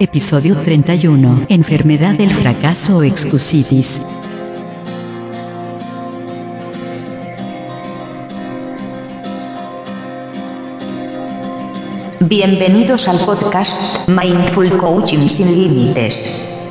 Episodio 31. Enfermedad del fracaso o excusitis. Bienvenidos al podcast Mindful Coaching sin Límites.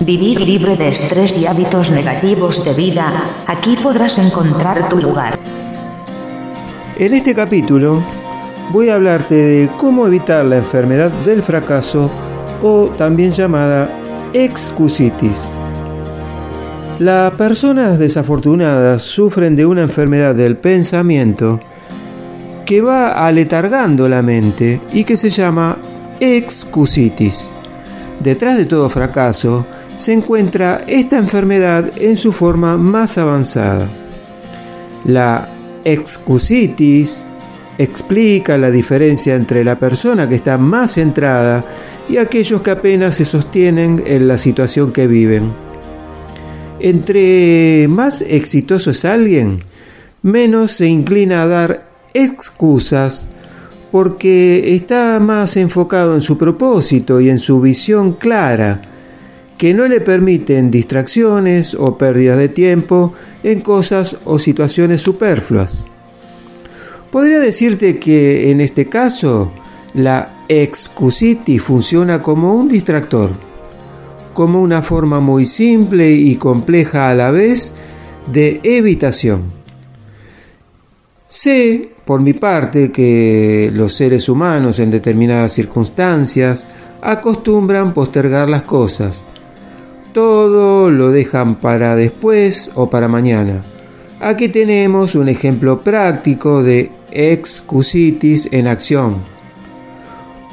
Vivir libre de estrés y hábitos negativos de vida. Aquí podrás encontrar tu lugar. En este capítulo voy a hablarte de cómo evitar la enfermedad del fracaso o también llamada excusitis. Las personas desafortunadas sufren de una enfermedad del pensamiento que va aletargando la mente y que se llama excusitis. Detrás de todo fracaso se encuentra esta enfermedad en su forma más avanzada. La excusitis explica la diferencia entre la persona que está más centrada y aquellos que apenas se sostienen en la situación que viven. Entre más exitoso es alguien, menos se inclina a dar excusas porque está más enfocado en su propósito y en su visión clara, que no le permiten distracciones o pérdidas de tiempo en cosas o situaciones superfluas. Podría decirte que en este caso la excusity funciona como un distractor, como una forma muy simple y compleja a la vez de evitación. Sé, por mi parte, que los seres humanos en determinadas circunstancias acostumbran postergar las cosas. Todo lo dejan para después o para mañana. Aquí tenemos un ejemplo práctico de excusitis en acción.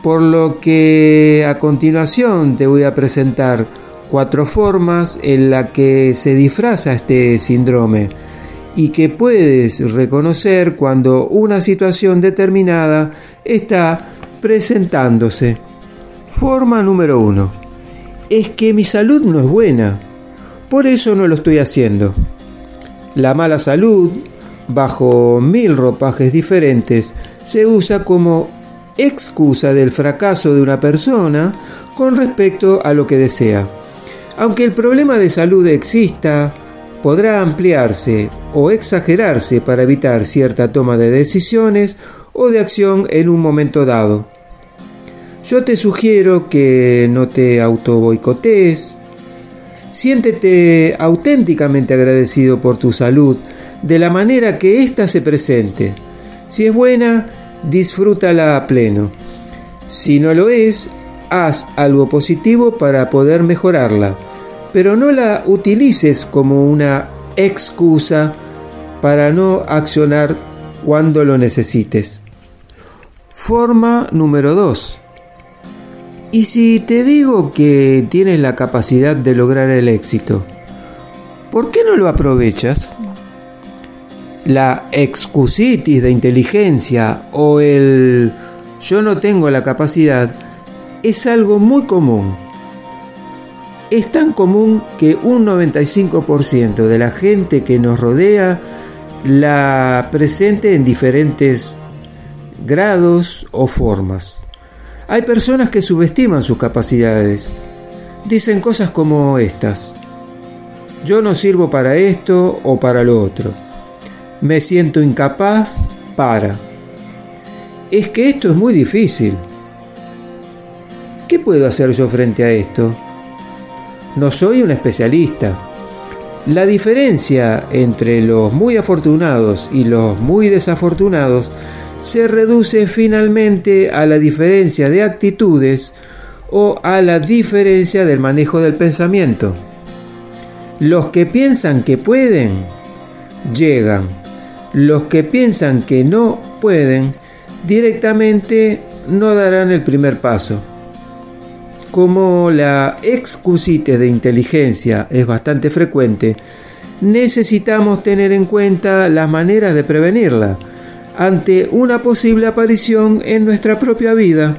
Por lo que a continuación te voy a presentar cuatro formas en las que se disfraza este síndrome y que puedes reconocer cuando una situación determinada está presentándose. Forma número uno. Es que mi salud no es buena, por eso no lo estoy haciendo. La mala salud, bajo mil ropajes diferentes, se usa como excusa del fracaso de una persona con respecto a lo que desea. Aunque el problema de salud exista, podrá ampliarse o exagerarse para evitar cierta toma de decisiones o de acción en un momento dado. Yo te sugiero que no te auto boicotees, siéntete auténticamente agradecido por tu salud de la manera que ésta se presente. Si es buena, disfrútala a pleno. Si no lo es, haz algo positivo para poder mejorarla pero no la utilices como una excusa para no accionar cuando lo necesites. Forma número 2. ¿Y si te digo que tienes la capacidad de lograr el éxito? ¿Por qué no lo aprovechas? La excusitis de inteligencia o el yo no tengo la capacidad es algo muy común es tan común que un 95% de la gente que nos rodea la presente en diferentes grados o formas. Hay personas que subestiman sus capacidades. Dicen cosas como estas. Yo no sirvo para esto o para lo otro. Me siento incapaz para. Es que esto es muy difícil. ¿Qué puedo hacer yo frente a esto? No soy un especialista. La diferencia entre los muy afortunados y los muy desafortunados se reduce finalmente a la diferencia de actitudes o a la diferencia del manejo del pensamiento. Los que piensan que pueden, llegan. Los que piensan que no pueden, directamente no darán el primer paso. Como la excusite de inteligencia es bastante frecuente, necesitamos tener en cuenta las maneras de prevenirla ante una posible aparición en nuestra propia vida.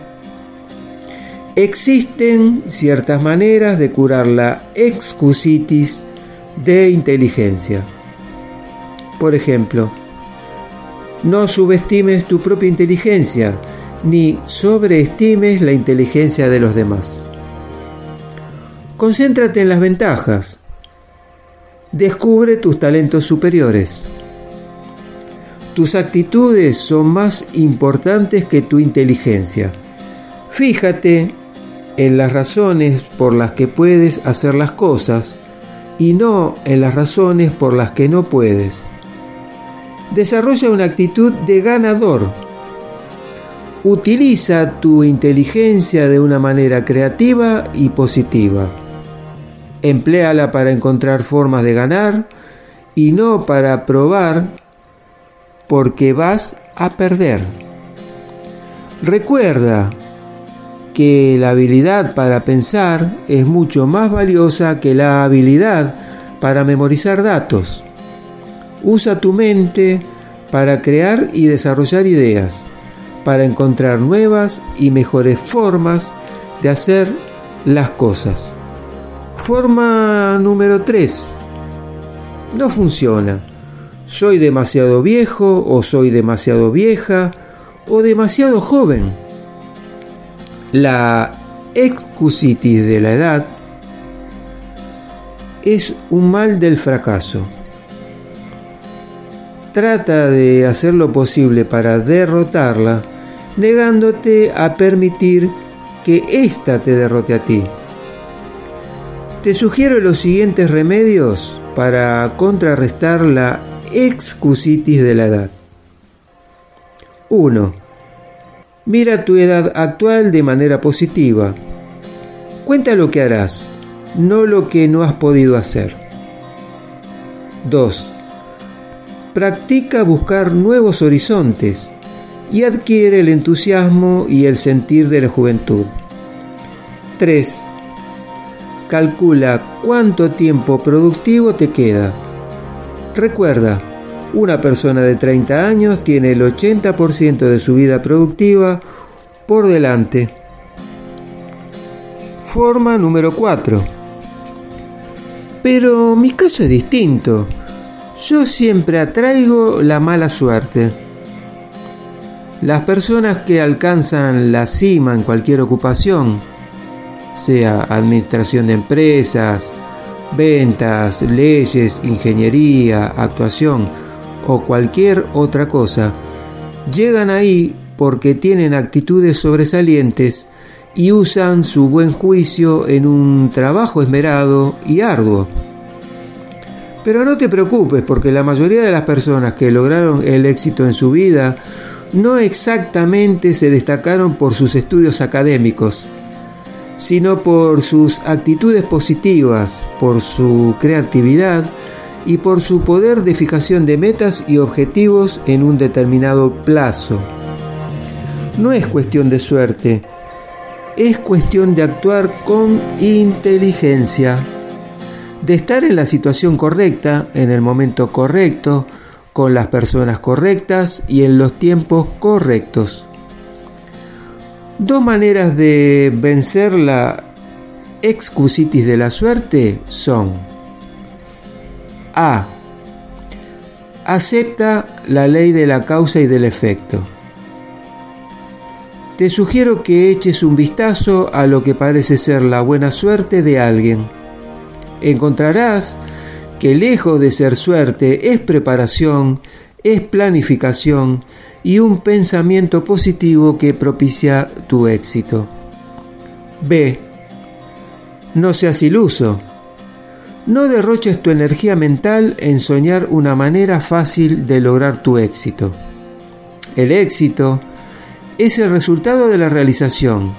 Existen ciertas maneras de curar la excusitis de inteligencia. Por ejemplo, no subestimes tu propia inteligencia, ni sobreestimes la inteligencia de los demás. Concéntrate en las ventajas. Descubre tus talentos superiores. Tus actitudes son más importantes que tu inteligencia. Fíjate en las razones por las que puedes hacer las cosas y no en las razones por las que no puedes. Desarrolla una actitud de ganador Utiliza tu inteligencia de una manera creativa y positiva. Empléala para encontrar formas de ganar y no para probar porque vas a perder. Recuerda que la habilidad para pensar es mucho más valiosa que la habilidad para memorizar datos. Usa tu mente para crear y desarrollar ideas para encontrar nuevas y mejores formas de hacer las cosas. Forma número 3. No funciona. Soy demasiado viejo o soy demasiado vieja o demasiado joven. La excusitis de la edad es un mal del fracaso. Trata de hacer lo posible para derrotarla negándote a permitir que ésta te derrote a ti. Te sugiero los siguientes remedios para contrarrestar la excusitis de la edad. 1. Mira tu edad actual de manera positiva. Cuenta lo que harás, no lo que no has podido hacer. 2. Practica buscar nuevos horizontes y adquiere el entusiasmo y el sentir de la juventud. 3. Calcula cuánto tiempo productivo te queda. Recuerda, una persona de 30 años tiene el 80% de su vida productiva por delante. Forma número 4. Pero mi caso es distinto. Yo siempre atraigo la mala suerte. Las personas que alcanzan la cima en cualquier ocupación, sea administración de empresas, ventas, leyes, ingeniería, actuación o cualquier otra cosa, llegan ahí porque tienen actitudes sobresalientes y usan su buen juicio en un trabajo esmerado y arduo. Pero no te preocupes porque la mayoría de las personas que lograron el éxito en su vida no exactamente se destacaron por sus estudios académicos, sino por sus actitudes positivas, por su creatividad y por su poder de fijación de metas y objetivos en un determinado plazo. No es cuestión de suerte, es cuestión de actuar con inteligencia, de estar en la situación correcta, en el momento correcto, con las personas correctas y en los tiempos correctos. Dos maneras de vencer la excusitis de la suerte son A. Acepta la ley de la causa y del efecto. Te sugiero que eches un vistazo a lo que parece ser la buena suerte de alguien. Encontrarás que lejos de ser suerte es preparación, es planificación y un pensamiento positivo que propicia tu éxito. B. No seas iluso. No derroches tu energía mental en soñar una manera fácil de lograr tu éxito. El éxito es el resultado de la realización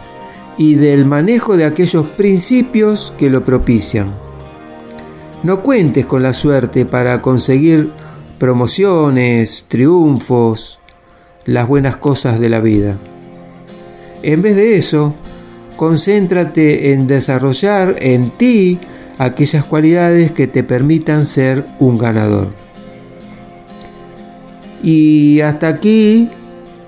y del manejo de aquellos principios que lo propician. No cuentes con la suerte para conseguir promociones, triunfos, las buenas cosas de la vida. En vez de eso, concéntrate en desarrollar en ti aquellas cualidades que te permitan ser un ganador. Y hasta aquí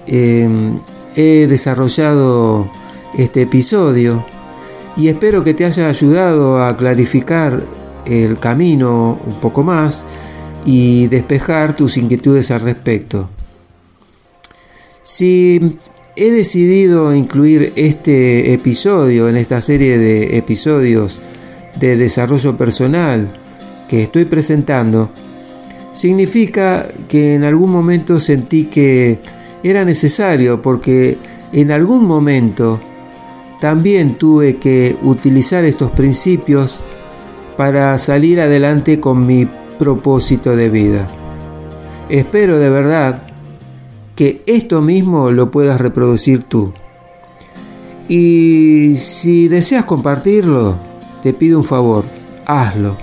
em, he desarrollado este episodio y espero que te haya ayudado a clarificar el camino un poco más y despejar tus inquietudes al respecto. Si he decidido incluir este episodio en esta serie de episodios de desarrollo personal que estoy presentando, significa que en algún momento sentí que era necesario porque en algún momento también tuve que utilizar estos principios para salir adelante con mi propósito de vida. Espero de verdad que esto mismo lo puedas reproducir tú. Y si deseas compartirlo, te pido un favor, hazlo.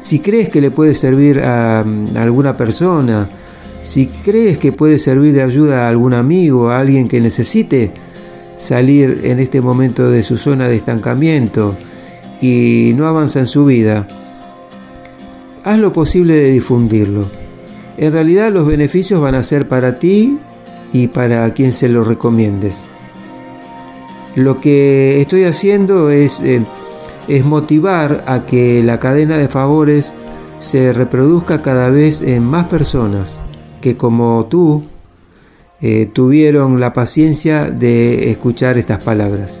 Si crees que le puede servir a, alguna persona, si crees que puede servir de ayuda a algún amigo, a alguien que necesite salir en este momento de su zona de estancamiento y no avanza en su vida, haz lo posible de difundirlo. En realidad los beneficios van a ser para ti y para quien se lo recomiendes. Lo que estoy haciendo es, eh, es motivar a que la cadena de favores se reproduzca cada vez en más personas que como tú eh, tuvieron la paciencia de escuchar estas palabras.